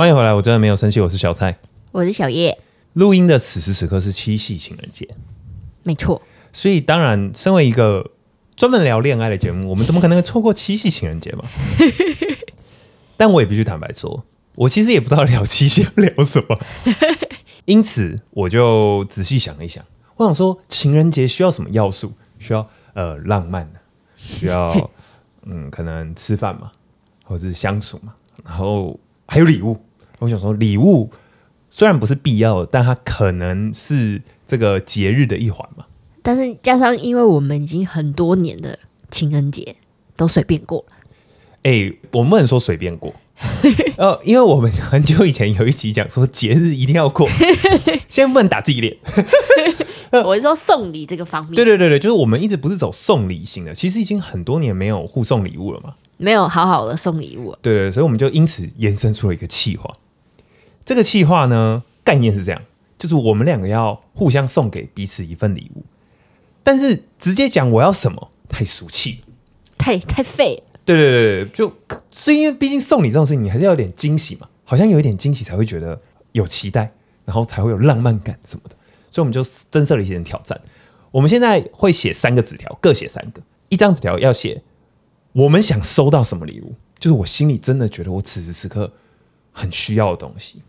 欢迎回来，我真的没有生气，我是小蔡。我是小叶，录音的此时此刻是七夕情人节，没错，所以当然，身为一个专门聊恋爱的节目，我们怎么可能会错过七夕情人节嘛？但我也必须坦白说，我其实也不知道聊七夕要聊什么，因此我就仔细想了一想，我想说情人节需要什么要素？需要呃浪漫的，需要 嗯可能吃饭嘛，或者是相处嘛，然后还有礼物。我想说礼物虽然不是必要的，但它可能是这个节日的一环嘛。但是加上因为我们已经很多年的情人节都随便过了，哎、我们不能说随便过，呃，因为我们很久以前有一集讲说节日一定要过，现在不能打自己脸。我是说送礼这个方面，对对对对，就是我们一直不是走送礼型的，其实已经很多年没有互送礼物了嘛。没有好好的送礼物，对对，所以我们就因此延伸出了一个企划。这个企划呢，概念是这样，就是我们两个要互相送给彼此一份礼物，但是直接讲我要什么太俗气。太太废了。对对对对，就所以因为毕竟送礼这种事情，你还是要有点惊喜嘛，好像有一点惊喜才会觉得有期待，然后才会有浪漫感什么的。所以我们就增设了一些挑战。我们现在会写三个纸条，各写三个，一张纸条要写我们想收到什么礼物，就是我心里真的觉得我此时此刻很需要的东西。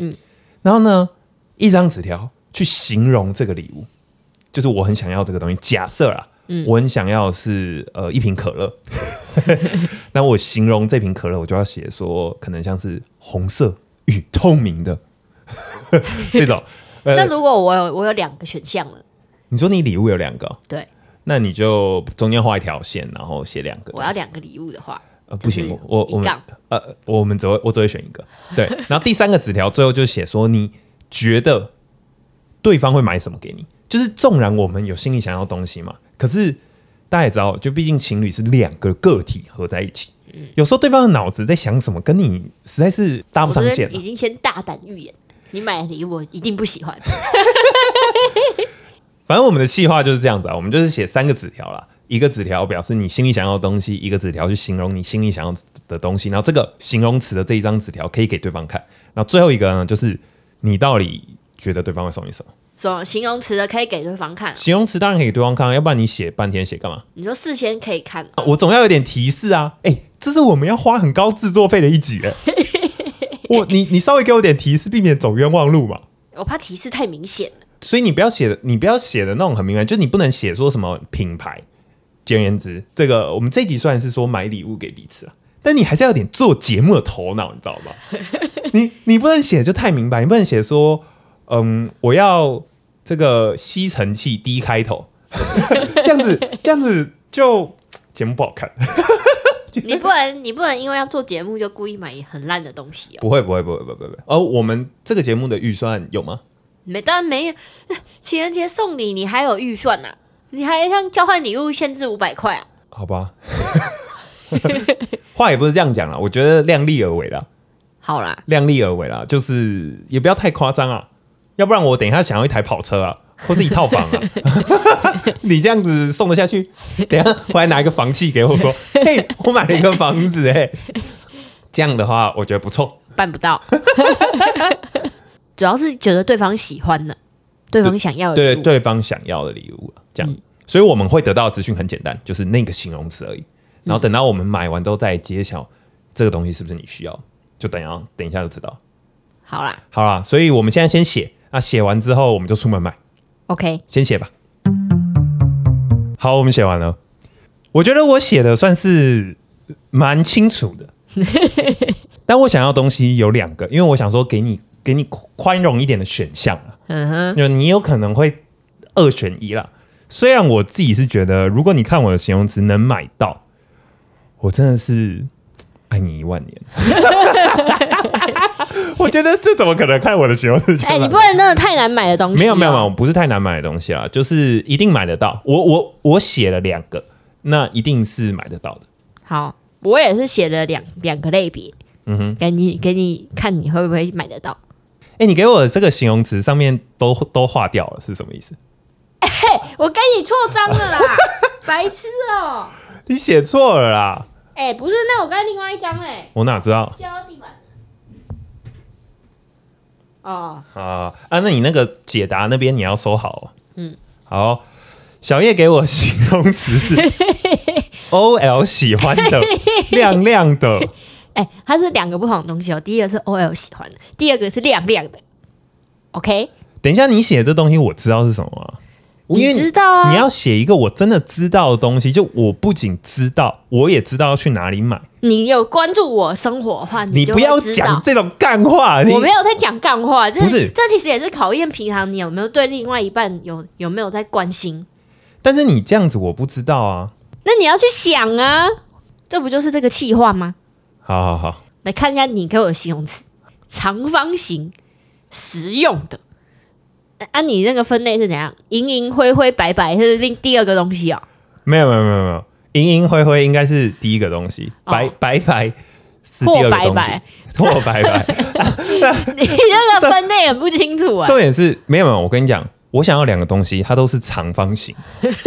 嗯，然后呢，一张纸条去形容这个礼物，就是我很想要这个东西。假设啊，嗯。我很想要是呃一瓶可乐，那我形容这瓶可乐，我就要写说可能像是红色与透明的。这种。呃那如果我有我有两个选项了，你说你礼物有两个，对。那你就中间画一条线，然后写两个。我要两个礼物的话，呃不行，就是我我们呃我们只会我只会选一个。对，然后第三个纸条最后就写说你觉得对方会买什么给你，就是纵然我们有心里想要的东西嘛，可是大家也知道，就毕竟情侣是两个个体合在一起。有时候对方的脑子在想什么，跟你实在是搭不上线已经先大胆预言，你买的礼物我一定不喜欢。反正我们的计划就是这样子啊，我们就是写三个纸条啦，一个纸条表示你心里想要的东西，一个纸条去形容你心里想要的东西，然后这个形容词的这一张纸条可以给对方看，然后最后一个呢，就是你到底觉得对方会送你什么？什么形容词的可以给对方看？形容词当然可以给对方看，要不然你写半天写干嘛？你说事先可以看，我总要有点提示啊！哎、这是我们要花很高制作费的一集哎，我你你稍微给我点提示，避免走冤枉路嘛。我怕提示太明显了。所以你不要写的，你不要写的那种很明白，就是你不能写说什么品牌。简而言之，这个我们这一集算是说买礼物给彼此啊，但你还是要有点做节目的头脑，你知道吗？你你不能写就太明白，你不能写说，嗯，我要这个吸尘器 D 开头，这样子这样子就节目不好看。你不能，你不能因为要做节目就故意买很烂的东西哦。不会不会不会不会不会。而我们这个节目的预算有吗？没，当然没有。情人节送礼，你还有预算呐、你还像交换礼物限制五百块啊？好吧，话也不是这样讲啦，我觉得量力而为啦。好啦，量力而为啦，就是也不要太夸张啊，要不然我等一下想要一台跑车啊，或是一套房啊，你这样子送得下去？等一下回来拿一个房契给我说，嘿，我买了一个房子哎、这样的话我觉得不错。办不到。主要是觉得对方喜欢的，对方想要的对礼物。对方想要的礼物啊，这样，所以我们会得到的资讯很简单，就是那个形容词而已。然后等到我们买完之后再揭晓这个东西是不是你需要，就等一下等一下就知道。好啦好啦，所以我们现在先写，那写完之后我们就出门买。，OK，先写吧。好，我们写完了。我觉得我写的算是蛮清楚的，但我想要的东西有两个，因为我想说给你给你宽容一点的选项啊，嗯哼，就你有可能会二选一啦。虽然我自己是觉得，如果你看我的形容词能买到，我真的是爱你一万年。我觉得这怎么可能看我的形容词就哎、买你不能真的太难买的东西、哦没有没有没有，，不是太难买的东西啊，就是一定买得到。我我我写了两个，那一定是买得到的。好，我也是写了两两个类别，嗯哼，给你给你看你会不会买得到。哎、你给我的这个形容词上面都都划掉了，是什么意思？我跟你错章了啦，白痴哦、你写错了啦！哎、不是，那我刚才另外一张哎、我哪知道？掉到地板。哦，啊啊，那你那个解答那边你要收好、哦。嗯，好，小叶给我形容词是 O L 喜欢的，亮亮的。哎、它是两个不同的东西哦。第一个是 OL 喜欢的，第二个是亮亮的。OK，等一下，你写这东西我知道是什么吗？因为你知道啊？你要写一个我真的知道的东西，就我不仅知道，我也知道要去哪里买。你有关注我生活的话，就你不要讲这种干话，我没有在讲干话，这不是这其实也是考验平常你有没有对另外一半有有没有在关心。但是你这样子我不知道啊。那你要去想啊，这不就是这个气话吗？好好好，来看一下你给我的形容词：长方形、实用的。啊，你那个分类是怎样？银银灰灰白白是另第二个东西哦。没有没有没有没有，银银灰灰应该是第一个东西，哦白白白是第二个东西 或白白，或白白。你这个分类很不清楚啊。重点是没有没有，我跟你讲，我想要两个东西，它都是长方形，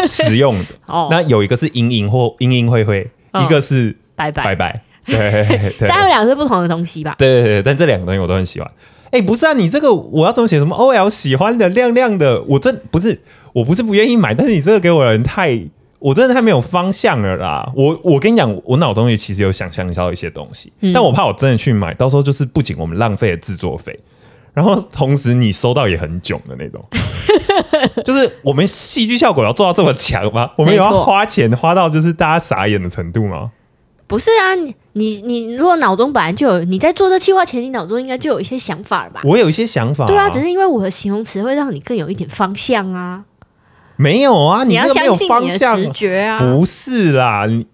实用的。哦，那有一个是银银或银银灰灰，哦一个是白白，白白。对对对但它们两个是不同的东西吧？对对对，但这两个东西我都很喜欢。哎、不是啊，你这个我要怎么写？什么 OL 喜欢的亮亮的？我真不是，我不是不愿意买，但是你这个给我的人太，我真的太没有方向了啦。我我跟你讲，我脑中也其实有想象到一些东西，嗯但我怕我真的去买，到时候就是不仅我们浪费了制作费，然后同时你收到也很囧的那种。就是我们戏剧效果要做到这么强吗？我们有要花钱花到就是大家傻眼的程度吗？不是啊，你你你如果脑中本来就有你在做这计划前，你脑中应该就有一些想法了吧？我有一些想法、对啊，只是因为我的形容词会让你更有一点方向啊。没有啊，你要相信你的方向直觉啊。不是啦，你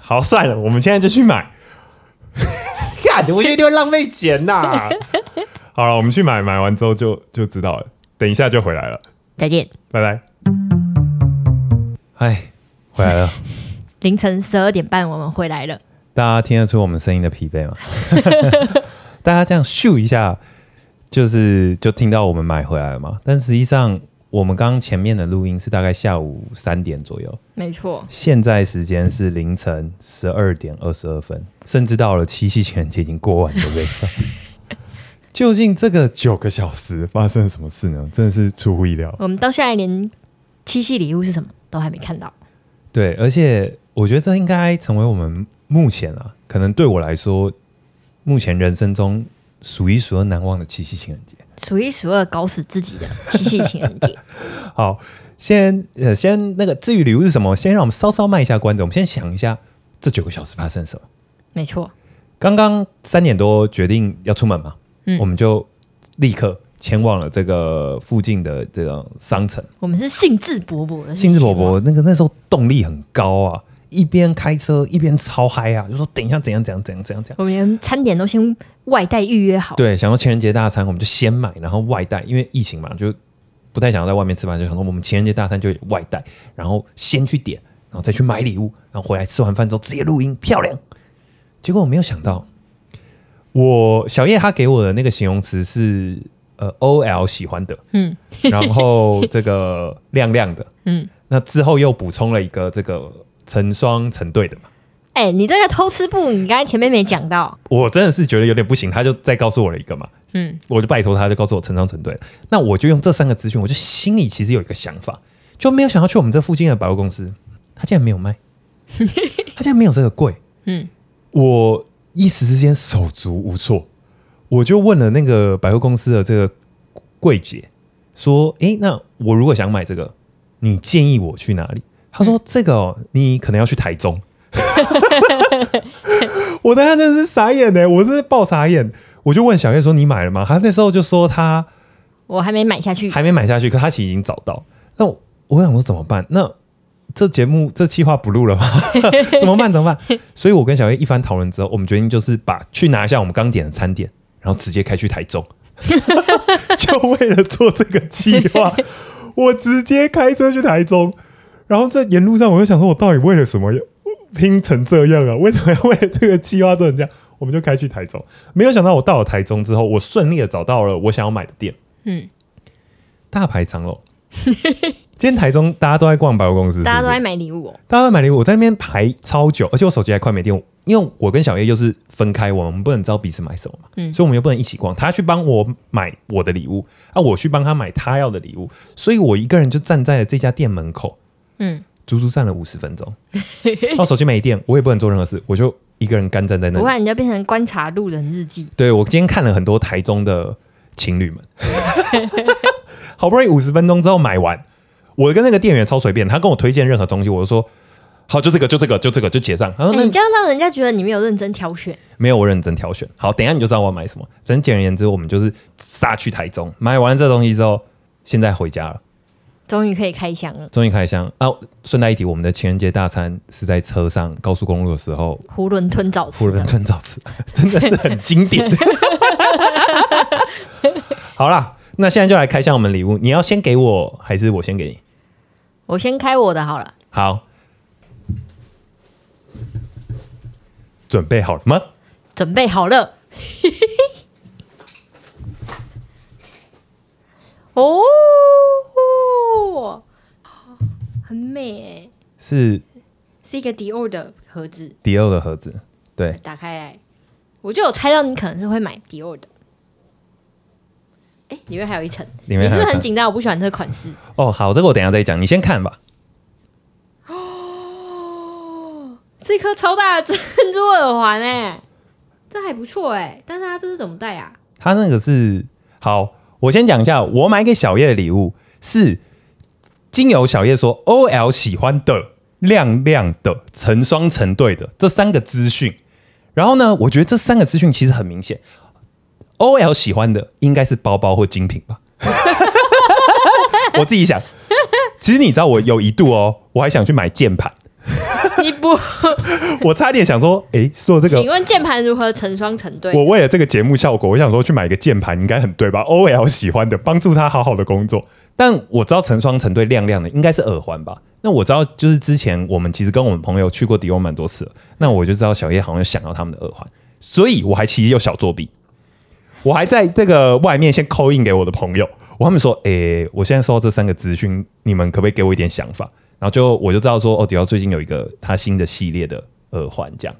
好算了，我们现在就去买。干，我觉得一定会浪费钱呐。好了，我们去买，买完之后就就知道了。等一下就回来了，再见。拜拜。哎，回来了，凌晨十二点半，我们回来了。大家听得出我们声音的疲惫吗？大家这样咻一下，就是就听到我们买回来了嘛。但实际上，我们刚刚前面的录音是大概下午三点左右，没错，现在时间是凌晨十二点二十二分，甚至到了七夕情人节已经过完的这一上。究竟这个九个小时发生了什么事呢？真的是出乎意料。我们到下一年七夕礼物是什么都还没看到。对，而且我觉得这应该成为我们目前啊，可能对我来说，目前人生中数一数二难忘的七夕情人节。数一数二搞死自己的七夕情人节。好，先呃，先那个至于礼物是什么，先让我们稍稍卖一下关子。我们先想一下这九个小时发生什么。没错，刚刚三点多决定要出门嘛，嗯我们就立刻前往了这个附近的这个商城，我们是兴致勃勃的，兴致勃勃，那个那时候动力很高啊，一边开车一边超嗨啊，就说等一下怎样怎样怎样怎样怎样。我们连餐点都先外带预约好。对，想要情人节大餐，我们就先买，然后外带，因为疫情嘛，就不太想要在外面吃饭，就想说我们情人节大餐就外带，然后先去点，然后再去买礼物，然后回来吃完饭之后直接录音，漂亮。结果我没有想到，我小叶他给我的那个形容词是呃 O L 喜欢的，嗯然后这个亮亮的，嗯，那之后又补充了一个这个成双成对的嘛。哎、你这个偷吃布，你刚才前面没讲到。我真的是觉得有点不行，他就再告诉我了一个嘛，嗯，我就拜托他，就告诉我成双成对。那我就用这三个资讯，我就心里其实有一个想法，就没有想到去我们这附近的百货公司，他竟然没有卖，他竟然没有这个柜。嗯，我一时之间手足无措，我就问了那个百货公司的这个柜姐，说：“诶，那我如果想买这个，你建议我去哪里？”他说：“这个哦，你可能要去台中。”我当时真的是傻眼呢，我真是爆傻眼。我就问小月说：“你买了吗？”他那时候就说他我还没买下去。还没买下去，可他其实已经找到。那我我想说怎么办？那这节目这计划不录了吗？怎么办？怎么办？所以我跟小月一番讨论之后，我们决定就是把去拿一下我们刚点的餐点，然后直接开去台中，就为了做这个计划，我直接开车去台中。然后在沿路上，我就想说，我到底为了什么要拼成这样啊？为什么要为了这个计划做成这样？我们就开去台中。没有想到，我到了台中之后，我顺利的找到了我想要买的店。嗯，大排长龙，今天台中大家都在逛百货公司，是是大家都在买礼物哦。大家都在买礼物，我在那边排超久，而且我手机还快没电。因为我跟小叶又是分开，我们不能知道彼此买什么嘛，嗯所以我们又不能一起逛。他去帮我买我的礼物，啊，我去帮他买他要的礼物，所以我一个人就站在了这家店门口，嗯，足足站了五十分钟。然 后手机没电，我也不能做任何事，我就一个人干站在那里。不然你就变成观察路人日记。对我今天看了很多台中的情侣们，好不容易五十分钟之后买完，我跟那个店员超随便，他跟我推荐任何东西，我就说好，就这个，就这个，就这个，就结账。他说哎那你这样让人家觉得你没有认真挑选。没有我认真挑选。好，等一下你就知道我要买什么。反正简而言之，我们就是杀去台中，买完这东西之后，现在回家了，终于可以开箱了，终于开箱。啊，顺带一提，我们的情人节大餐是在车上高速公路的时候，囫囵吞枣吃囫囵。吞枣吃，真的是很经典。好啦，那现在就来开箱我们礼物。你要先给我，还是我先给你？我先开我的好了，好，准备好了吗？准备好了。哦，很美哎，是是一个迪奥的盒子，迪奥的盒子，对，打开来，我就有猜到你可能是会买迪奥的。哎，里面还有一层，里面你是不是很紧张？我不喜欢这个款式。哦，好，这个我等一下再讲，你先看吧。哦 这颗超大的珍珠耳环哎，这还不错哎，但是它这是怎么戴啊？它那个是好，我先讲一下，我买给小叶的礼物是经由小叶说 OL 喜欢的亮亮的成双成对的这三个资讯。然后呢，我觉得这三个资讯其实很明显，OL 喜欢的应该是包包或精品吧。我自己想，其实你知道，我有一度哦，我还想去买键盘，你不？我差点想说，诶，说这个请问键盘如何成双成对？我为了这个节目效果，我想说去买一个键盘应该很对吧？OL 喜欢的，帮助他好好的工作。但我知道成双成对亮亮的应该是耳环吧？那我知道就是之前我们其实跟我们朋友去过迪欧蛮多次了，那我就知道小叶好像有想要他们的耳环，所以我还其实有小作弊，我还在这个外面先扣印给我的朋友，我他们说，诶、我现在收到这三个资讯，你们可不可以给我一点想法？然后就我就知道说，哦，迪奥最近有一个他新的系列的耳环，这样。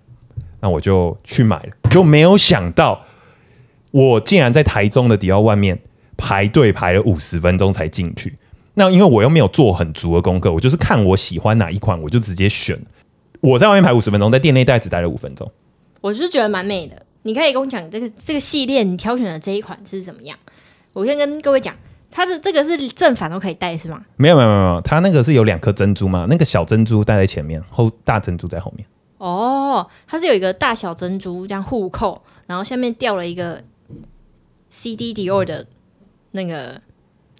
那我就去买了，就没有想到我竟然在台中的迪奥外面排队排了五十分钟才进去。那因为我又没有做很足的功课，我就是看我喜欢哪一款，我就直接选。我在外面排五十分钟，在店内待只待了五分钟。我是觉得蛮美的。你可以跟我讲这个这个系列，你挑选的这一款是怎么样？我先跟各位讲，它的这个是正反都可以戴是吗？没有没有没有没有，它那个是有两颗珍珠嘛，那个小珍珠戴在前面，后大珍珠在后面。哦，它是有一个大小珍珠这样互扣，然后下面吊了一个 CD Dior 的那个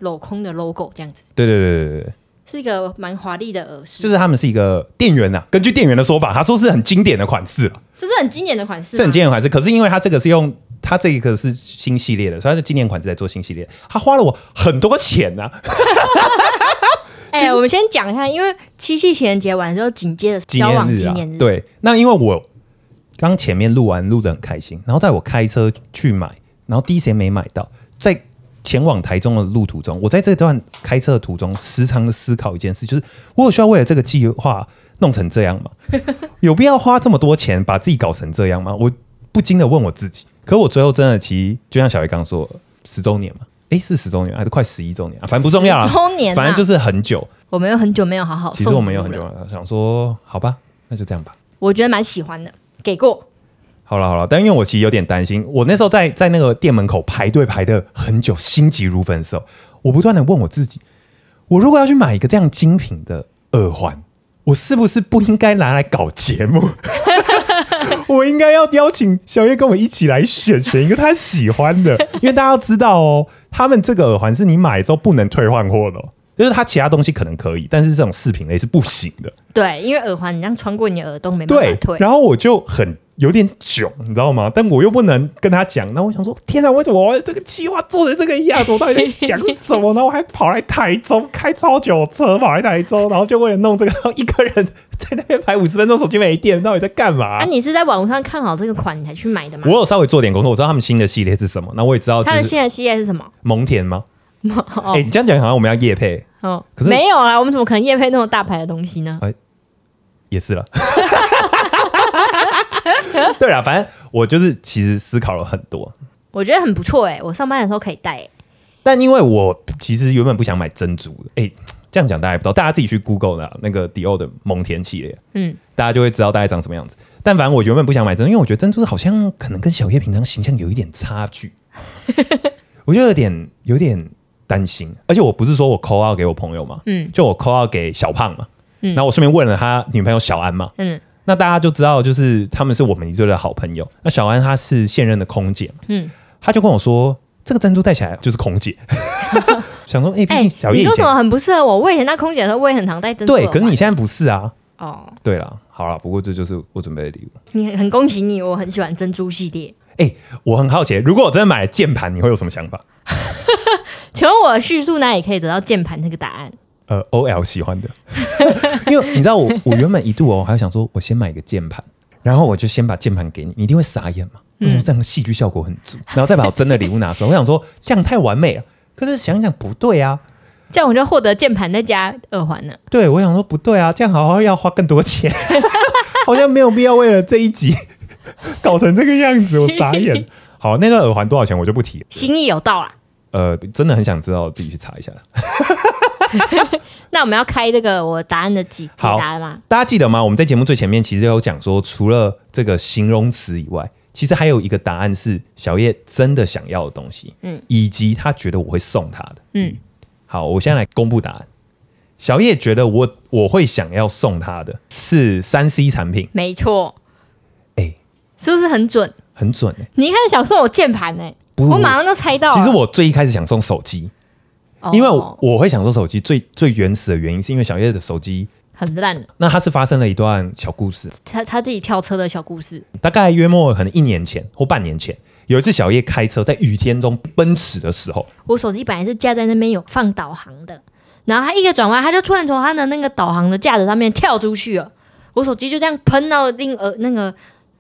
镂空的 logo，这样子对对对对对对，是一个蛮华丽的耳饰，就是他们是一个店员呐、根据店员的说法，他说是很经典的款式啊，这是很经典的款式，是很经典的款式。可是因为它这个是用他这一个是新系列的，所以他是纪念款是在做新系列，他花了我很多钱呐、哎、我们先讲一下，因为七夕情人节完之后，紧接着 纪交往念日啊念日，，对，那因为我刚前面录完录的很开心，然后在我开车去买，然后第一时间没买到，在前往台中的路途中，我在这段开车的途中，时常的思考一件事，就是我有需要为了这个计划弄成这样吗？有必要花这么多钱把自己搞成这样吗？我不禁的问我自己。可我最后真的，其实就像小叶刚说，十周年嘛，哎，是十周年还是快十一周年啊？反正不重要啊，10周年啊反正就是很久。我们有很久没有好好送其实我们有很久了，想说好吧，那就这样吧。我觉得蛮喜欢的，给过。好了好了，但因为我其实有点担心，我那时候在在那个店门口排队排的很久，心急如焚的时候，我不断的问我自己，我如果要去买一个这样精品的耳环，我是不是不应该拿来搞节目？我应该要邀请小叶跟我一起来选选一个他喜欢的，因为大家要知道哦，他们这个耳环是你买之后不能退换货的、哦，就是它其他东西可能可以，但是这种饰品类是不行的。对，因为耳环你这样穿过你的耳洞没办法退，，然后我就很有点囧，你知道吗？但我又不能跟他讲，那我想说，天啊，为什么我这个计划做成这个样子？我到底在想什么呢？我还跑来台中开超久车跑来台中，然后就为了弄这个，一个人在那边排五十分钟，手机没电，到底在干嘛？啊，你是在网络上看好这个款你才去买的吗？我有稍微做点功课，我知道他们新的系列是什么，那我也知道就是它的系列是什么？蒙田吗？哦哎、你这样讲好像我们要夜配，哦，可是没有啊，我们怎么可能夜配那种大牌的东西呢？也是了。对啊，反正我就是其实思考了很多，我觉得很不错哎，我上班的时候可以戴欸。但因为我其实原本不想买珍珠的，哎、这样讲大家也不知道，大家自己去 Google 的那个迪奥的蒙田系列，嗯，大家就会知道大概长什么样子。但反正我原本不想买珍珠，因为我觉得珍珠好像可能跟小叶平常形象有一点差距，我就有点有点担心。而且我不是说我 call out 给我朋友嘛，嗯。就我 call out 给小胖嘛，嗯。然后我顺便问了他女朋友小安嘛，嗯那大家就知道，就是他们是我们一对的好朋友。那小安她是现任的空姐，嗯，他就跟我说，这个珍珠戴起来就是空姐。想说，哎、毕哎、竟小叶以前、你说什么很不适合我？我以前当空姐的时候，我也很常戴珍珠耳对，可是你现在不是啊。哦，对了，好了，不过这就是我准备的礼物。你很恭喜你，我很喜欢珍珠系列。哎、我很好奇，如果我真的买了键盘，你会有什么想法？请问我叙述哪里可以得到键盘这个答案？呃，O L 喜欢的，因为你知道我，我原本一度哦，我还想说，我先买一个键盘，然后我就先把键盘给你，你一定会傻眼嘛？嗯，这样戏剧效果很足，然后再把我真的礼物拿出来。我想说，这样太完美了，可是想想不对啊，这样我就获得键盘再加耳环了。对我想说不对啊，这样好好要花更多钱，好像没有必要为了这一集搞成这个样子，我傻眼。好，那个耳环多少钱我就不提了。心意有到啦。呃，真的很想知道，自己去查一下。那我们要开这个我答案的解解好答了吗？大家记得吗？我们在节目最前面其实有讲说，除了这个形容词以外，其实还有一个答案是小叶真的想要的东西，嗯嗯，以及他觉得我会送他的。嗯，好，我现在来公布答案。小叶觉得我我会想要送他的是三 C 产品，没错，哎、是不是很准？很准哎、你一开始想送我键盘呢，我马上就猜到。其实我最一开始想送手机，哦因为我我会想说手机，最最原始的原因是因为小叶的手机，很烂，那它是发生了一段小故事，他他自己跳车的小故事。大概约莫可能一年前或半年前，有一次小叶开车在雨天中奔驰的时候，我手机本来是架在那边有放导航的，然后他一个转弯，他就突然从他的那个导航的架子上面跳出去了，我手机就这样喷到另呃那个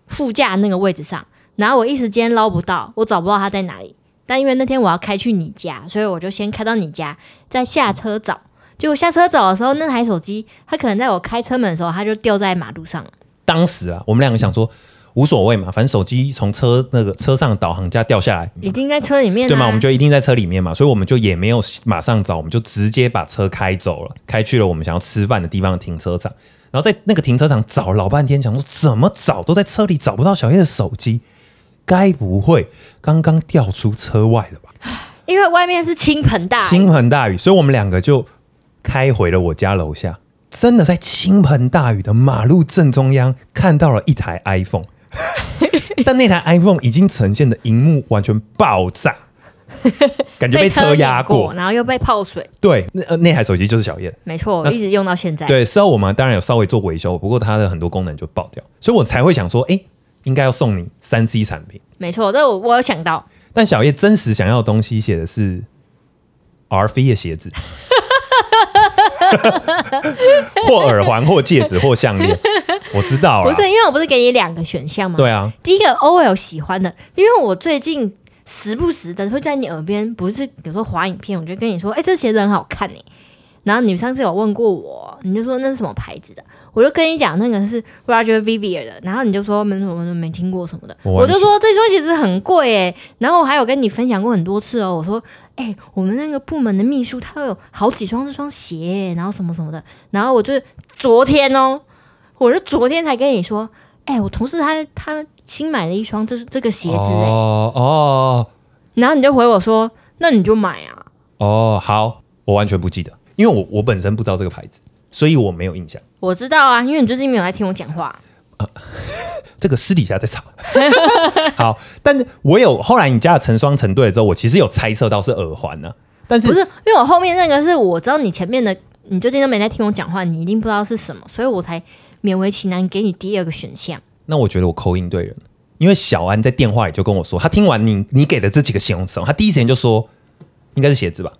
副驾那个位置上，然后我一时间捞不到，我找不到他在哪里。但因为那天我要开去你家，所以我就先开到你家，再下车找。结果下车找的时候，那台手机它可能在我开车门的时候，它就掉在马路上了。当时啊，我们两个想说无所谓嘛，反正手机从车那个车上的导航架掉下来，已经在车里面、啊，对吗？我们就一定在车里面嘛，所以我们就也没有马上找，我们就直接把车开走了，开去了我们想要吃饭的地方的停车场。然后在那个停车场找老半天，想说怎么找都在车里找不到小叶的手机，该不会刚刚掉出车外了吧？因为外面是倾盆大雨，倾盆大雨，所以我们两个就开回了我家楼下。真的在倾盆大雨的马路正中央看到了一台 iPhone，但那台 iPhone 已经呈现的荧幕完全爆炸，感觉被车压碾过，过。然后又被泡水。对，那呃那台手机就是小叶的。没错，那一直用到现在。对，事后我们当然有稍微做维修，不过它的很多功能就爆掉，所以我才会想说，哎、应该要送你三 C 产品。没错，这我我有想到，但小叶真实想要的东西写的是 R V 的鞋子，或耳环，或戒指，或项链。我知道了，不是因为我不是给你两个选项吗？，对啊，第一个 OL 喜欢的，因为我最近时不时的会在你耳边，不是有时候滑影片，我就跟你说，哎、这鞋子很好看哎。然后你上次有问过我，你就说那是什么牌子的，我就跟你讲那个是 Roger Vivier 的，然后你就说没什么没听过什么的，我我就说这双鞋子很贵哎，然后我还有跟你分享过很多次哦，我说哎、我们那个部门的秘书他有好几双这双鞋耶，然后什么什么的，然后我就昨天哦，我就昨天才跟你说，哎、我同事他他新买了一双这这个鞋子哎，哦哦。然后你就回我说，那你就买啊，哦，好，我完全不记得，因为我我本身不知道这个牌子，所以我没有印象。我知道啊，因为你最近没有在听我讲话，这个私底下在吵。好，但是我有后来你加了成双成对了之后，我其实有猜测到是耳环呢、但是不是因为我后面那个是我知道你前面的，你最近都没在听我讲话，你一定不知道是什么，所以我才勉为其难给你第二个选项。那我觉得我扣音对人，因为小安在电话里就跟我说，他听完你你给的这几个形容词哦，他第一时间就说应该是鞋子吧。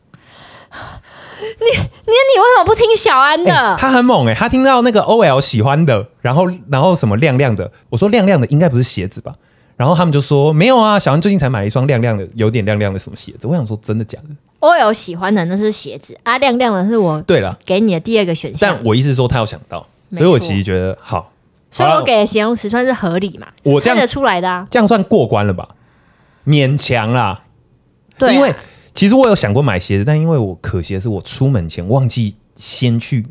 那你你为什么不听小安的？欸他很猛哎、他听到那个 OL 喜欢的，然后然后什么亮亮的，我说亮亮的应该不是鞋子吧？然后他们就说没有啊，小安最近才买了一双亮亮的，有点亮亮的什么鞋子。我想说真的假的？OL 喜欢的那是鞋子，啊，亮亮的是我对了，给你的第二个选项但，我意思是说他有想到，所以我其实觉得好，所以我给的形容词算是合理嘛？我这样猜得出来的啊。这样算过关了吧？勉强啦，对啊，因为其实我有想过买鞋子，但因为我可惜的是我出门前忘记先去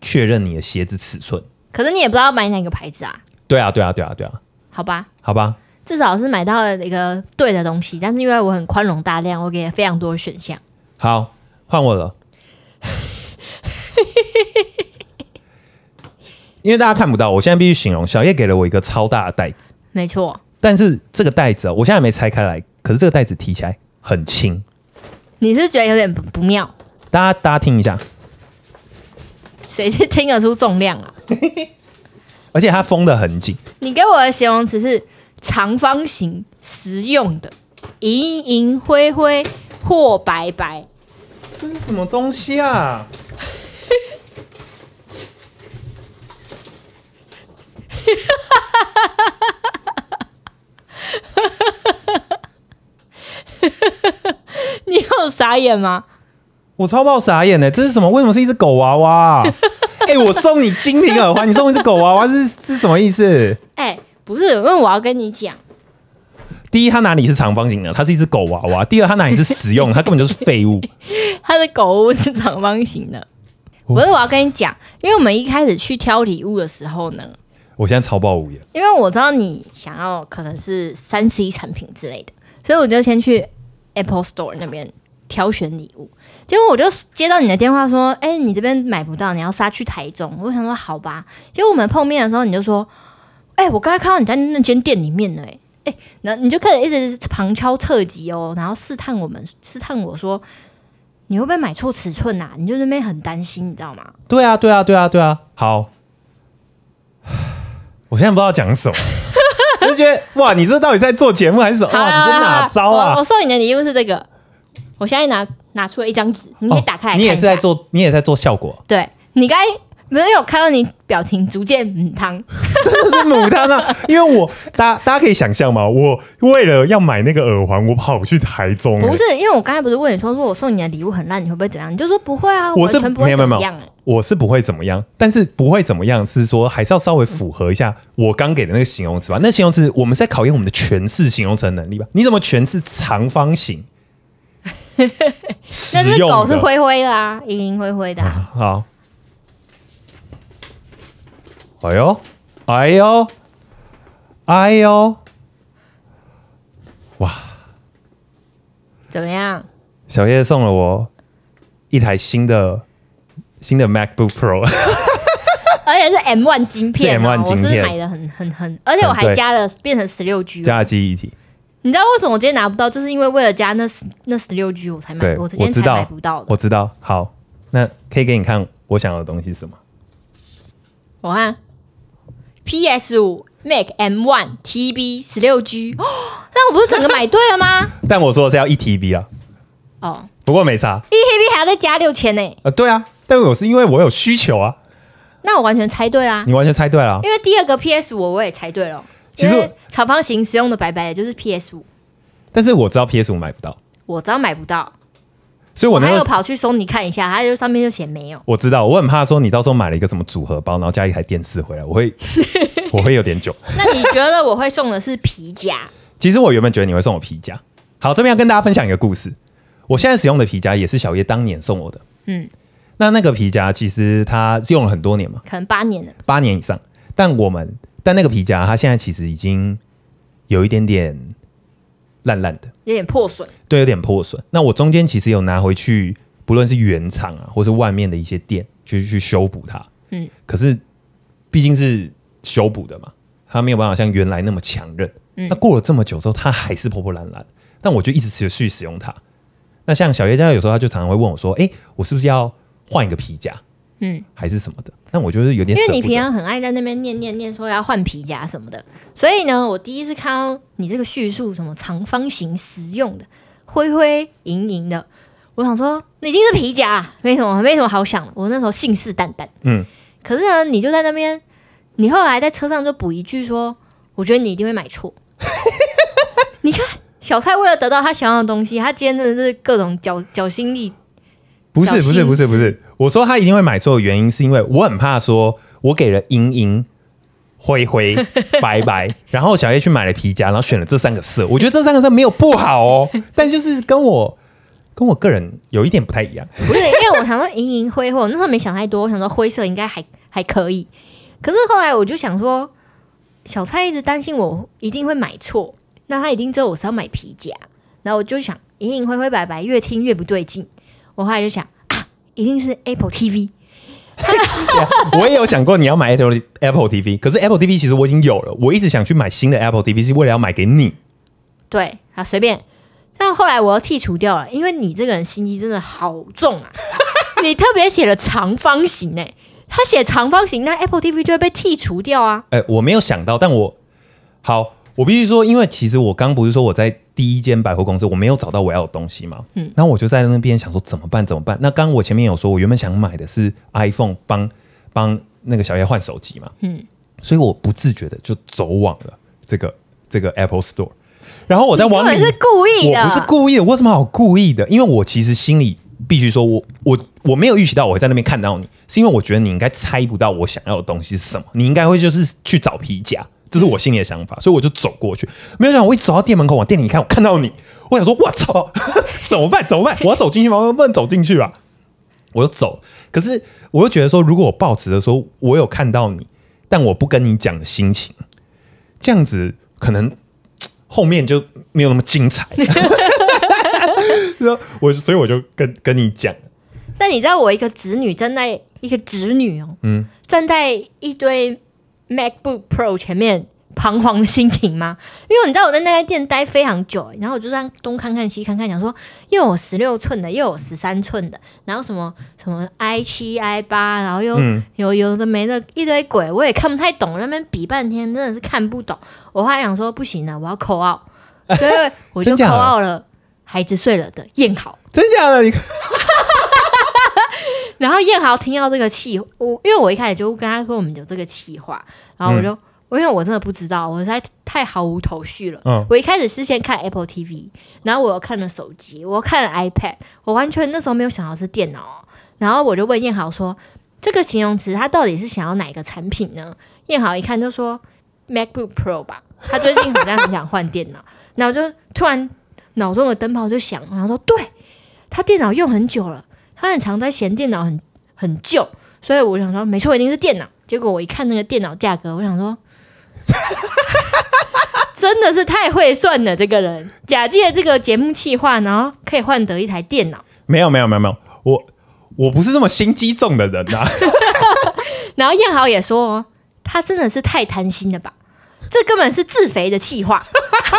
确认你的鞋子尺寸。可是你也不知道买哪个牌子啊，对啊，对啊，对啊，对啊，好吧？好吧，至少是买到了一个对的东西，但是因为我很宽容大量，我给了非常多的选项。好，换我了。因为大家看不到，我现在必须形容，小叶给了我一个超大的袋子，没错，但是这个袋子啊，我现在还没拆开来，可是这个袋子提起来很轻，你是觉得有点不不妙？大家大家听一下，谁是听得出重量啊？而且它封的很紧，你给我的形容词是长方形、实用的、银银灰灰或白白。这是什么东西啊？你有傻眼吗？我超爆傻眼的，这是什么？为什么是一只狗娃娃、啊？哎、我送你精品耳环，你送我一只狗娃娃，是是什么意思？哎、不是，因为我要跟你讲，第一，它哪里是长方形的？它是一只狗娃娃。第二，它哪里是实用？它根本就是废物。它的狗屋是长方形的。哦不是，我要跟你讲，因为我们一开始去挑礼物的时候呢，我现在超爆无言。因为我知道你想要可能是三 C 产品之类的，所以我就先去 Apple Store 那边挑选礼物。结果我就接到你的电话说：“哎、你这边买不到，你要杀去台中。”我想说好吧。结果我们碰面的时候，你就说：“哎、我刚才看到你在那间店里面呢、哎。”哎，然后你就开始一直旁敲侧击哦，然后试探我们，试探我说你会不会买错尺寸呐、你就那边很担心，你知道吗？对啊，对啊，对啊，对啊。好，我现在不知道讲什么，我就觉得哇，你这到底在做节目还是什么？哇，你这哪招啊我我？送你的礼物是这个，我现在拿拿出了一张纸，你可以打开来看、哦你也是在做，你也在做效果，对你刚才没有看到你表情逐渐嗯汤，真的是母汤啊！因为我大家大家可以想象嘛，我为了要买那个耳环，我跑去台中、不是因为我刚才不是问你说，如果我送你的礼物很烂，你会不会怎样？你就说不会啊，我是不会怎么样、欸。我是不会怎么样，但是不会怎么样是说还是要稍微符合一下我刚给的那个形容词吧。那形容词我们是在考验我们的诠释形容词的能力吧？你怎么诠释长方形？那实只狗是灰灰的啊，银银灰灰的、啊。好。哎呦，哎呦，哎呦，哇怎么样？小叶送了我一台新的新的 MacBook Pro，而且是 M one 晶片、哦，M1 我是晶片买的很很很，而且我还加了变成十六 G。加了记忆体。你知道为什么我今天拿不到？就是因为为了加那十那十六 G 我才买，，我今天才知道买不到的。我知道。好，那可以给你看我想要的东西是什么？我看 PS 五 Mac M one TB 十六 G，哦，那我不是整个买对了吗？但我说的是要一 TB 啊，哦，不过没差。一 TB 还要再加六千呢，呃，对啊，但我是因为我有需求啊，那我完全猜对啦。你完全猜对了啊。因为第二个 PS 五我也猜对了，其实因为长方形使用的白白的就是 PS 五，但是我知道 PS 五买不到，我知道买不到，所以我那个我还有跑去搜你看一下，它就上面就写没有。我知道，我很怕说你到时候买了一个什么组合包，然后加一台电视回来，我会 我会有点久。那你觉得我会送的是皮夹？其实我原本觉得你会送我皮夹。好，这边要跟大家分享一个故事。我现在使用的皮夹也是小叶当年送我的。嗯，那那个皮夹其实它用了很多年嘛，可能八年了，八年以上。但我们但那个皮夹它现在其实已经有一点点烂烂的，有点破损。对，有点破损。那我中间其实有拿回去，不论是原厂啊，或是外面的一些店，去去修补它。嗯，可是毕竟是修补的嘛，它没有办法像原来那么强韧。嗯那过了这么久之后，它还是破破烂烂，但我就一直持续使用它。那像小叶家有时候他就常常会问我说：“哎、我是不是要换一个皮夹，嗯，还是什么的？”但我觉得有点因。为你平常很爱在那边念念念说要换皮夹什么的，所以呢，我第一次看到你这个叙述什么长方形实用的、灰灰莹莹的，我想说你一定是皮夹啊，没什么没什么好想的。我那时候信誓旦旦，嗯，可是呢，你就在那边，你后来在车上就补一句说，我觉得你一定会买错。你看，小蔡为了得到他想要的东西，他今天真的是各种绞绞心力。不是不是不是不是，我说他一定会买错的原因是因为我很怕说我给了莹莹。灰灰 白白，然后小叶去买了皮夹，然后选了这三个色。我觉得这三个色没有不好哦，但就是跟我跟我个人有一点不太一样。不是，因为我想说银银灰灰，我那时候没想太多，我想说灰色应该还还可以。可是后来我就想说，小蔡一直担心我一定会买错，那他一定知道我是要买皮夹。然后我就想银银灰灰白白，越听越不对劲。我后来就想啊，一定是 Apple TV。我也有想过你要买 Apple Apple TV，可是 Apple TV 其实我已经有了，我一直想去买新的 Apple TV 是为了要买给你。对啊，随便。但后来我要剔除掉了，因为你这个人心机真的好重啊！你特别写了长方形诶、他写长方形，那 Apple TV 就会被剔除掉啊。哎、我没有想到，但我好，我必须说，因为其实我刚不是说我在第一间百货公司我没有找到我要的东西嘛，嗯，然后我就在那边想说怎么办怎么办？那刚我前面有说，我原本想买的是 iPhone 帮帮那个小叶换手机嘛，嗯，所以我不自觉的就走往了这个这个 Apple Store，然后我在往里是故意的，我不是故意的，我有什么好故意的？因为我其实心里必须说我，我我没有预期到我会在那边看到你，是因为我觉得你应该猜不到我想要的东西是什么，你应该会就是去找皮夹，这是我心里的想法，所以我就走过去。没有想到我一走到店门口，往店里一看，我看到你，我想说，我操，怎么办？怎么办？我要走进去吗？我不能走进去吧？我就走，可是我又觉得说，如果我抱持着说我有看到你，但我不跟你讲的心情，这样子可能后面就没有那么精彩。说 我所以我就跟跟你讲，但你知道我一个侄女站在一个侄女哦，嗯站在一堆 MacBook Pro 前面彷徨的心情吗？因为你知道我在那家店待非常久，然后我就这样东看看西看看，想说又有十六寸的，又有十三寸的，然后什么什么 i 七 i 八，然后又嗯有有的没的一堆鬼，我也看不太懂，那边比半天真的是看不懂。我后来想说不行了，我要扣 out，所以我就扣真假的 out 了。孩子睡了的燕好，真假的？你 然后燕豪听到这个气，我因为我一开始就跟他说我们有这个气话，然后我就、因为我真的不知道，我实在太毫无头绪了。嗯我一开始是先看 Apple TV，然后我又看了手机，我又看了 iPad，我完全那时候没有想到是电脑哦。然后我就问燕豪说，这个形容词他到底是想要哪个产品呢？燕豪一看就说 MacBook Pro 吧，他最近好像很想换电脑，然后就突然脑中的灯泡就响，然后说对他电脑用很久了。他很常在嫌电脑很很旧，所以我想说，没错，一定是电脑。结果我一看那个电脑价格，我想说，真的是太会算了，这个人假借这个节目企划，然后可以换得一台电脑。没有没有没有没有，我我不是这么心机重的人呐、啊。然后燕豪也说，哦他真的是太贪心了吧，这根本是自肥的气话。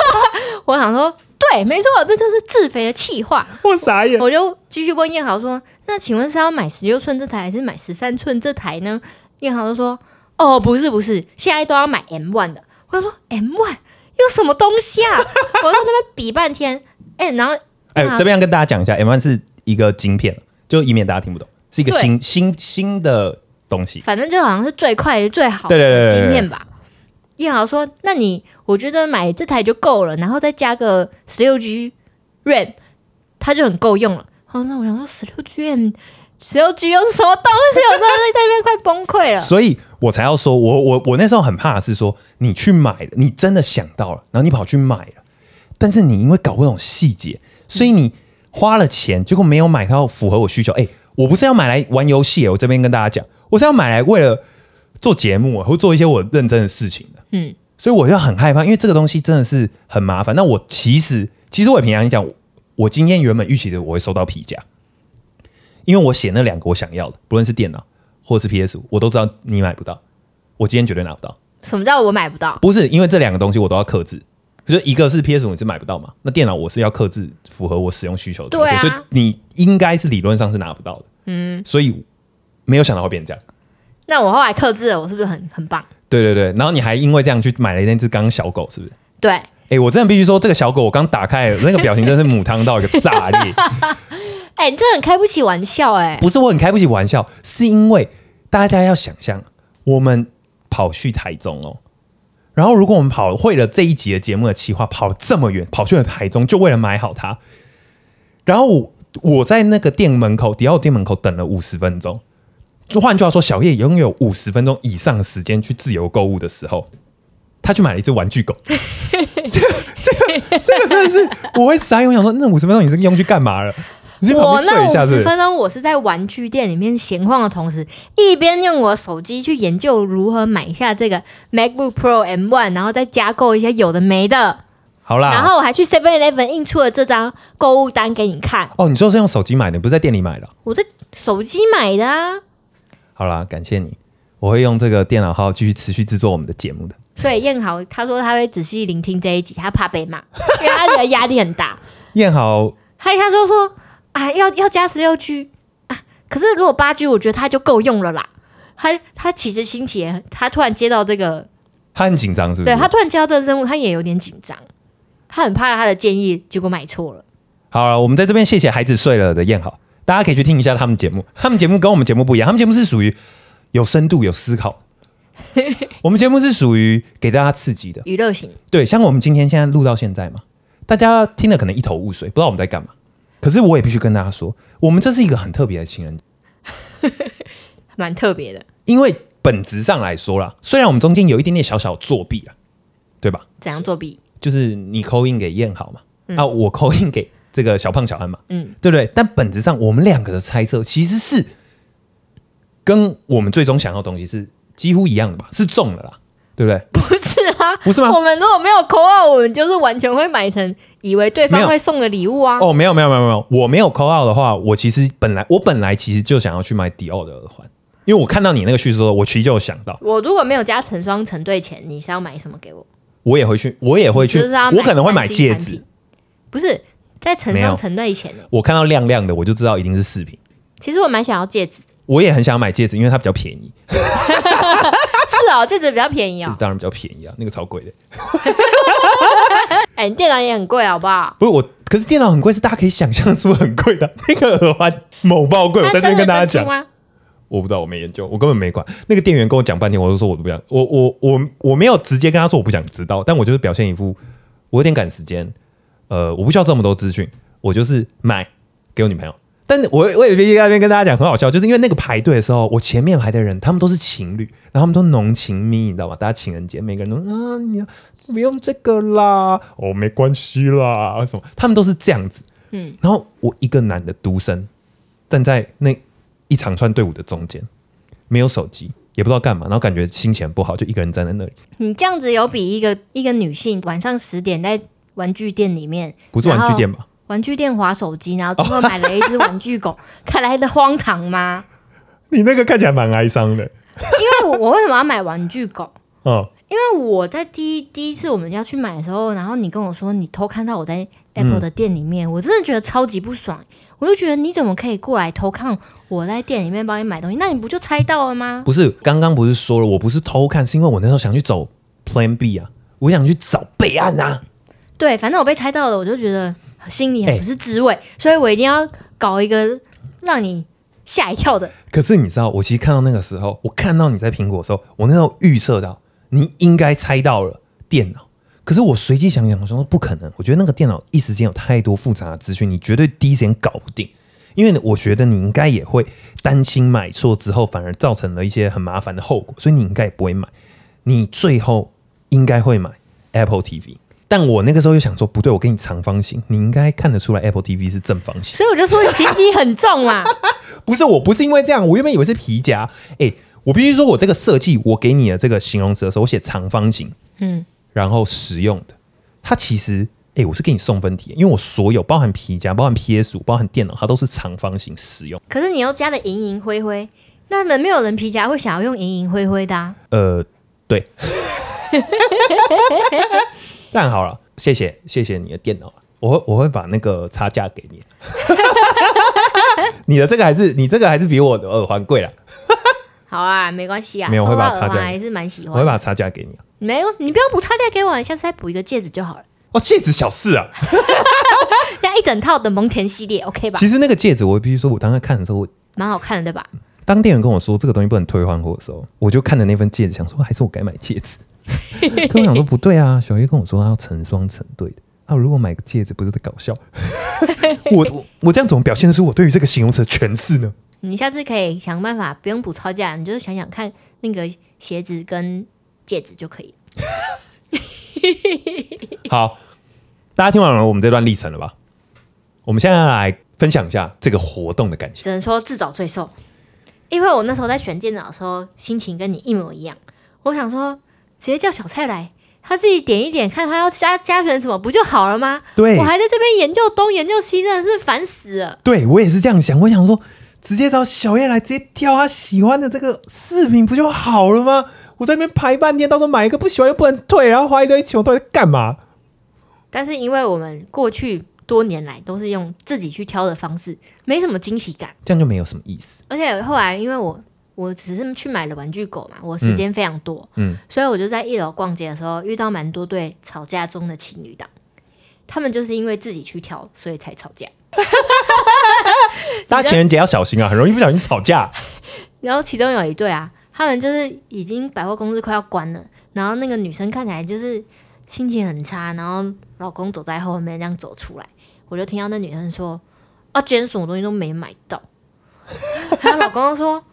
我想说，对，没错，这就是自肥的气话。我傻眼。我就继续问燕豪说：“那请问是要买十六寸这台还是买十三寸这台呢？”燕豪就说：“哦，不是不是，现在都要买 M one 的。”我就说：“M one 有什么东西啊？” 我在那边比半天，哎、然后哎、这边要跟大家讲一下，M one 是一个晶片，就以免大家听不懂，是一个新新新的东西。反正就好像是最快最好的晶片吧。燕豪说：“那你我觉得买这台就够了，然后再加个十六 G RAM，它就很够用了。”哦，那我想说十六 G RAM。十六 G 又是什么东西？我真的是在那边快崩溃了。所以我才要说，我我我那时候很怕的是说，你去买了，你真的想到了，然后你跑去买了，但是你因为搞不懂细节，所以你花了钱，结果没有买到符合我需求。哎、我不是要买来玩游戏，我这边跟大家讲，我是要买来为了做节目或做一些我认真的事情的。嗯，所以我就很害怕，因为这个东西真的是很麻烦。那我其实，其实我也平常讲，我今天原本预期的我会收到皮夹，因为我写那两个我想要的，不论是电脑或是 PS 五，我都知道你买不到，我今天绝对拿不到。什么叫我买不到？不是因为这两个东西我都要克制，就是一个是 PS 五你是买不到嘛，那电脑我是要克制符合我使用需求的对啊所以你应该是理论上是拿不到的。嗯，所以没有想到会变这样。那我后来克制了，我是不是很很棒？对对对，然后你还因为这样去买了那只刚小狗，是不是？对，哎、我真的必须说，这个小狗我刚打开，那个表情真的是母汤到一个炸裂。哎、你真的很开不起玩笑哎、不是我很开不起玩笑，是因为大家要想象，我们跑去台中哦，然后如果我们跑会了这一集的节目的企划，跑了这么远，跑去了台中，就为了买好它。然后我我在那个店门口，迪奥店门口等了五十分钟。就换句话说，小叶拥有五十分钟以上的时间去自由购物的时候，他去买了一只玩具狗。这个这个这个真的是我会傻眼，我想说，那五十分钟你是用去干嘛了？我那五？十分钟，我是在玩具店里面闲晃的同时，一边用我手机去研究如何买下这个 MacBook Pro M One，然后再加购一些有的没的，好啦，然后我还去 Seven Eleven 印出了这张购物单给你看，哦，你说是用手机买的，不是在店里买的？我在手机买的啊。好啦，感谢你，我会用这个电脑号继续持续制作我们的节目的。所以燕豪他说他会仔细聆听这一集，他怕被骂，因为他觉得压力很大。燕豪，他他说说啊，要要加十六 G 啊，可是如果八 G，我觉得他就够用了啦。他他其实心情他突然接到这个，他很紧张是不是？对他突然接到这个任务，他也有点紧张，他很怕他的建议结果买错了。好了，我们在这边谢谢孩子睡了的燕豪，大家可以去听一下他们节目，他们节目跟我们节目不一样，他们节目是属于有深度、有思考，我们节目是属于给大家刺激的。娱乐型，对，像我们今天现在录到现在嘛，大家听了可能一头雾水，不知道我们在干嘛。可是我也必须跟大家说，我们这是一个很特别的情人节，蛮特别的。因为本质上来说啦，虽然我们中间有一点点小小作弊啊，对吧？怎样作弊？就是你扣印给燕好嘛，啊，我扣印给这个小胖小安嘛，嗯，对不对？但本质上我们两个的猜测其实是跟我们最终想要的东西是几乎一样的吧？是中了啦，对不对？不是啊，不是吗我们如果没有扣二，我们就是完全会买成以为对方会送的礼物啊。哦，没有没有没有没有，我没有扣二的话，我其实本来我本来其实就想要去买迪奥的耳环，因为我看到你那个叙述的时候，我其实就有想到，我如果没有加成双成对钱，你是要买什么给我？我也会去，我也会去，就是要我可能会买戒指不是在成没有双成对前呢。我看到亮亮的，我就知道一定是饰品。其实我蛮想要戒指的，我也很想买戒指，因为它比较便宜，是哦，戒指比较便宜哦。是当然比较便宜啊，那个超贵的。哎，你电脑也很贵，好不好？不是我，可是电脑很贵，是大家可以想象出很贵的 那个耳环某爆贵。我在这边跟大家讲，那真的珍珠吗？我不知道，我没研究，我根本没管。那个店员跟我讲半天，我就说我都不想，我我我我没有直接跟他说我不想知道，但我就是表现一副我有点赶时间，呃，我不需要这么多资讯，我就是买给我女朋友。但我我也必须在那边跟大家讲，很好笑，就是因为那个排队的时候，我前面排的人他们都是情侣，然后他们都浓情蜜，你知道吗？大家情人节，每个人都啊，你要不用这个啦，哦，没关系啦，什么，他们都是这样子。嗯，然后我一个男的独身站在那一长串队伍的中间，没有手机，也不知道干嘛，然后感觉心情不好，就一个人站在那里，你这样子有比一个一个女性晚上十点在玩具店里面，不是玩具店吧？玩具店划手机，然后最后买了一只玩具狗，看来的荒唐吗？你那个看起来蛮哀伤的，因为我我为什么要买玩具狗？嗯，因为我在第一第一次我们要去买的时候，然后你跟我说你偷看到我在 Apple 的店里面，我真的觉得超级不爽。我就觉得你怎么可以过来偷看我在店里面帮你买东西？那你不就猜到了吗？不是，刚刚不是说了，我不是偷看，是因为我那时候想去走 Plan B 啊，我想去找备案啊。对，反正我被猜到了，我就觉得心里很哎不是滋味，所以我一定要搞一个让你吓一跳的。可是你知道，我其实看到那个时候，我看到你在苹果的时候，我那时候预测到你应该猜到了电脑。可是我随机想想，我说不可能，我觉得那个电脑一时间有太多复杂的资讯，你绝对第一时间搞不定。因为我觉得你应该也会担心买错之后，反而造成了一些很麻烦的后果，所以你应该也不会买。你最后应该会买 Apple TV，但我那个时候又想说，不对，我给你长方形，你应该看得出来 Apple TV 是正方形。所以我就说你心机很重嘛。不是，我不是因为这样，我原本以为是皮夹。哎、我必须说，我这个设计，我给你的这个形容词的时候，我写长方形，嗯，然后实用的。它其实，哎、我是给你送分题，因为我所有包含皮夹、包含 PS 五、包含电脑，它都是长方形实用。可是你又加了银银灰灰，那么没有人皮夹会想要用银银灰灰的、啊。呃，对。但好了，谢谢谢谢你的电脑，我会我会把那个差价给你。你的这个还是你这个还是比我的耳环贵了，好啊，没关系啊，没有会把它插进来到耳环还是蛮喜欢。我会把差价给你啊。没有，你不要补差价给我，你下次再补一个戒指就好了。哦，戒指小事啊。像一整套的蒙田系列，OK 吧？其实那个戒指，我必须说，我当时看的时候，我蛮好看的，对吧？当店员跟我说这个东西不能退换货的时候，我就看着那份戒指，想说还是我该买戒指。可我想说不对啊，小叶跟我说他要成双成对的啊，如果买个戒指不是在搞笑？我我我这样怎么表现出我对于这个形容词的诠释呢？你下次可以想办法，不用补超价，你就是想想看那个鞋子跟戒指就可以了。好，大家听完了我们这段历程了吧？我们现在来分享一下这个活动的感想。只能说自找罪受，因为我那时候在选电脑的时候，心情跟你一模一样。我想说，直接叫小蔡来，他自己点一点，看他要加加选什么，不就好了吗？对我还在这边研究东研究西，真的是烦死了。对我也是这样想，我想说，直接找小叶来，直接挑他喜欢的这个饰品，不就好了吗？我在那边排半天，到时候买一个不喜欢又不能退，然后花一堆钱，我到底在干嘛？但是因为我们过去多年来都是用自己去挑的方式，没什么惊喜感。这样就没有什么意思。而且后来因为我我只是去买了玩具狗嘛，我时间非常多，嗯，所以我就在一楼逛街的时候遇到蛮多对吵架中的情侣档，他们就是因为自己去挑，所以才吵架。大家情人节要小心啊，很容易不小心吵架。然后其中有一对啊，他们就是已经百货公司快要关了，然后那个女生看起来就是心情很差，然后老公走在后面这样走出来，我就听到那女生说：“啊，今天什么东西都没买到。” 然后老公说：“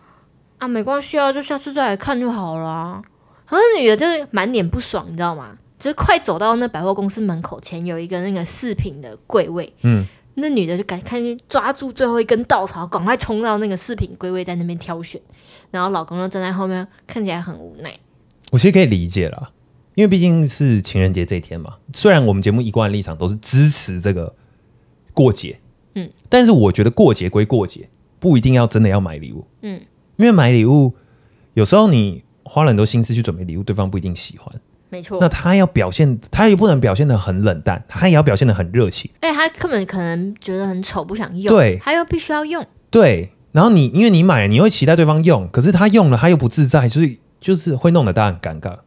啊，没关系啊，就下次再来看就好了啊。”然后那女的就是满脸不爽，你知道吗？就是快走到那百货公司门口前有一个那个饰品的柜位，嗯，那女的就赶看抓住最后一根稻草，赶快冲到那个饰品柜位，在那边挑选。然后老公就站在后面，看起来很无奈。我其实可以理解啦，因为毕竟是情人节这一天嘛。虽然我们节目一贯立场都是支持这个过节，嗯，但是我觉得过节归过节，不一定要真的要买礼物，嗯，因为买礼物有时候你花了很多心思去准备礼物，对方不一定喜欢。没错，那他要表现，他也不能表现的很冷淡，他也要表现的很热情。而且他根本可能觉得很丑，不想用，对他又必须要用。对，然后你因为你买了，你会期待对方用，可是他用了他又不自在，就是就是会弄得大家很尴尬。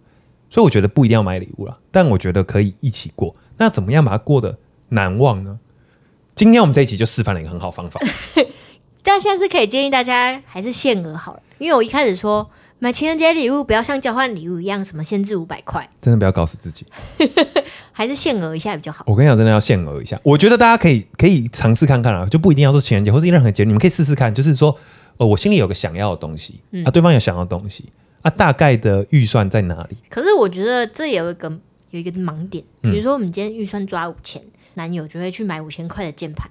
所以我觉得不一定要买礼物了，但我觉得可以一起过。那怎么样把它过得难忘呢？今天我们这一集就示范了一个很好方法。但现在是可以建议大家还是限额好了，因为我一开始说买情人节礼物不要像交换礼物一样什么限制五百块，真的不要搞死自己。还是限额一下比较好。我跟你讲，真的要限额一下。我觉得大家可以可以尝试看看啊，就不一定要说情人节或是任何节日，你们可以试试看。就是说，呃，我心里有个想要的东西，嗯啊，对方有想要的东西，啊，大概的预算在哪里？可是我觉得这有一个有一个盲点，嗯比如说我们今天预算抓五千，男友就会去买五千块的键盘，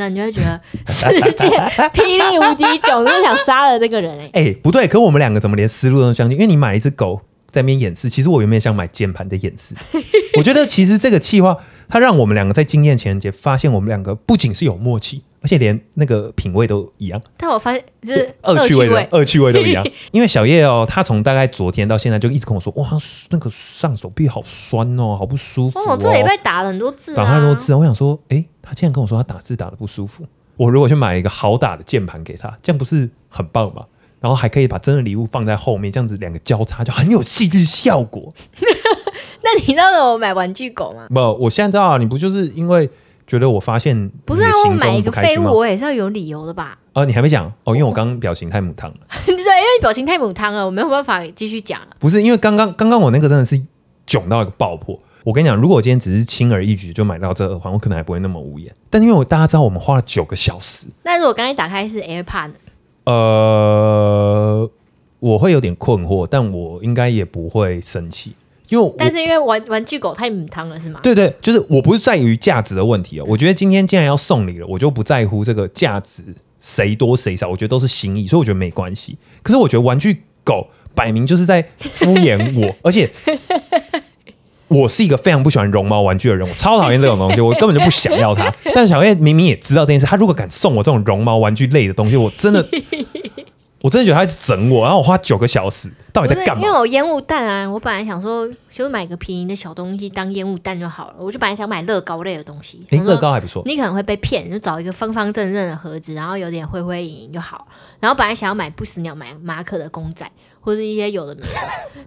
那你就会觉得世界 霹雳无敌，总是想杀了这个人哎、哎、不对，可我们两个怎么连思路都相近？因为你买了一只狗在那边演示，其实我原本想买键盘在演示。我觉得其实这个计划，它让我们两个在经验情人节发现，我们两个不仅是有默契，而且连那个品味都一样，但我发现就是恶趣味恶趣味都一样。因为小叶哦，他从大概昨天到现在就一直跟我说，哇，那个上手臂好酸哦，好不舒服、哦。这里被打了很多字、啊，打很多字啊，我想说，诶，他竟然跟我说他打字打的不舒服。我如果去买一个好打的键盘给他，这样不是很棒吗？然后还可以把真的礼物放在后面，这样子两个交叉就很有戏剧效果。那你知道我买玩具狗吗？不，我现在知道啊，你不就是因为觉得我发现不是啊，我买一个废物，我也是要有理由的吧？呃，你还没讲哦，因为我刚刚表情太母汤了，对，因为表情太母汤了，我没有办法继续讲了。不是因为刚刚刚刚我那个真的是囧到一个爆破。我跟你讲，如果我今天只是轻而易举就买到这耳环，我可能还不会那么无言。但因为我大家知道我们花了九个小时，那如果刚才打开是 AirPod，呢呃，我会有点困惑，但我应该也不会生气，因为但是因为玩玩具狗太母汤了，是吗？对对，就是我不是在于价值的问题哦。我觉得今天既然要送礼了，我就不在乎这个价值谁多谁少，我觉得都是心意，所以我觉得没关系。可是我觉得玩具狗摆明就是在敷衍我，而且我是一个非常不喜欢绒毛玩具的人，我超讨厌这种东西，我根本就不想要它。但是小叶明明也知道这件事，他如果敢送我这种绒毛玩具类的东西，我真的。我真的觉得他一直整我，然后我花九个小时，到底在干嘛因为？我烟雾弹啊，我本来想说就买个便宜的小东西当烟雾弹就好了，我就本来想买乐高类的东西。诶，想说乐高还不错，你可能会被骗，就找一个方方正正的盒子，然后有点灰灰莹莹就好。然后本来想要买不死鸟、买马可的公仔，或者一些有的没的。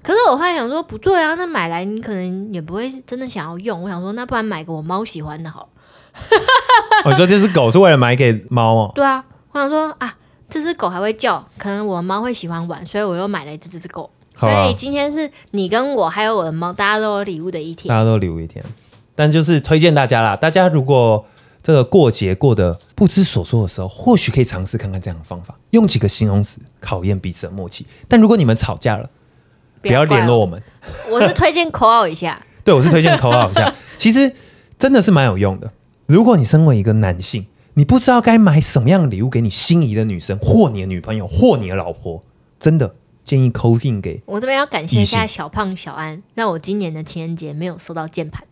可是我后来想说，不对啊，那买来你可能也不会真的想要用。我想说，那不然买个我猫喜欢的好了。哦，你说这只狗是为了买给猫哦？对啊，我想说啊，这只狗还会叫，可能我猫会喜欢玩，所以我又买了这只狗。啊所以今天是你跟我还有我的猫，大家都有礼物的一天。大家都有礼物一天，但就是推荐大家啦，大家如果这个过节过得不知所措的时候，或许可以尝试看看这样的方法，用几个形容词考验彼此的默契。但如果你们吵架了，不要联络我们。我，我是推荐口号一下。对我是推荐口号一下，其实真的是蛮有用的。如果你身为一个男性，你不知道该买什么样的礼物给你心仪的女生，或你的女朋友，或你的老婆，真的建议扣印给我这边要感谢一下小胖小安，那我今年的情人节没有收到键盘，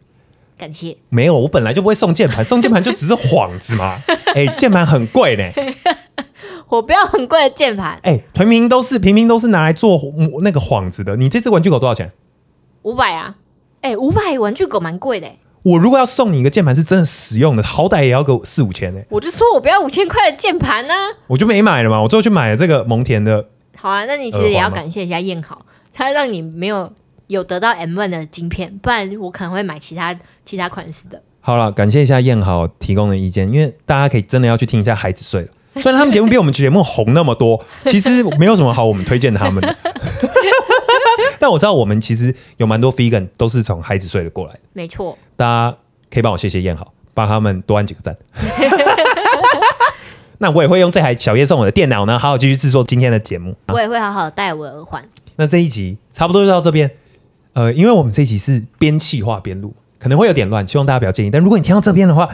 感谢。没有，我本来就不会送键盘，送键盘就只是幌子嘛。哎、键盘很贵呢。我不要很贵的键盘，哎、平平都是平平都是拿来做那个幌子的。你这只玩具狗多少钱？五百啊，哎、五百玩具狗蛮贵的、欸，我如果要送你一个键盘是真的实用的，好歹也要个四五千呢。我就说我不要五千块的键盘呢。我就没买了嘛，我最后去买了这个蒙田的。好啊，那你其实也要感谢一下燕豪，他让你没有有得到 M one 的晶片，不然我可能会买其他其他款式的。好了，感谢一下燕豪提供的意见，因为大家可以真的要去听一下《孩子睡了》，虽然他们节目比我们节目红那么多，其实没有什么好我们推荐他们的。但我知道我们其实有蛮多 vegan 都是从《孩子睡了》过来的，没错，大家可以帮我谢谢燕好，帮他们多按几个赞。那我也会用这台小叶送我的电脑呢，好好继续制作今天的节目。我也会好好戴我的耳环。那这一集差不多就到这边。呃，因为我们这一集是边气化边录，可能会有点乱，希望大家不要介意。但如果你听到这边的话，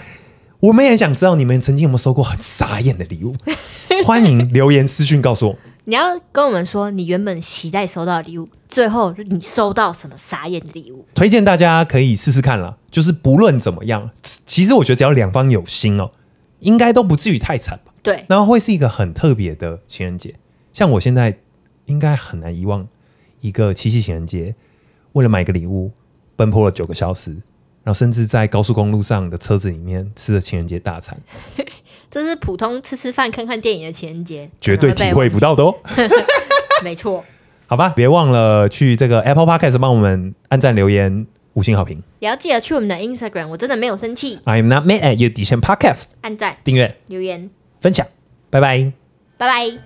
我们也想知道你们曾经有没有收过很傻眼的礼物，欢迎留言私讯告诉我。你要跟我们说你原本期待收到的礼物，最后你收到什么傻眼的礼物？推荐大家可以试试看啦，就是不论怎么样，其实我觉得只要两方有心哦，应该都不至于太惨吧。对，然后会是一个很特别的情人节。像我现在应该很难遗忘一个七夕情人节，为了买个礼物奔波了九个小时，然后甚至在高速公路上的车子里面吃了情人节大餐，这是普通吃吃饭、看看电影的情人节，绝对体会不到的哦。没错，好吧别忘了去这个 apple podcast 帮我们按赞留言五星好评。也要记得去我们的 instagram 我真的没有生气。I am not mad at you 底线 podcast 按赞订阅留言。分享拜拜。拜拜。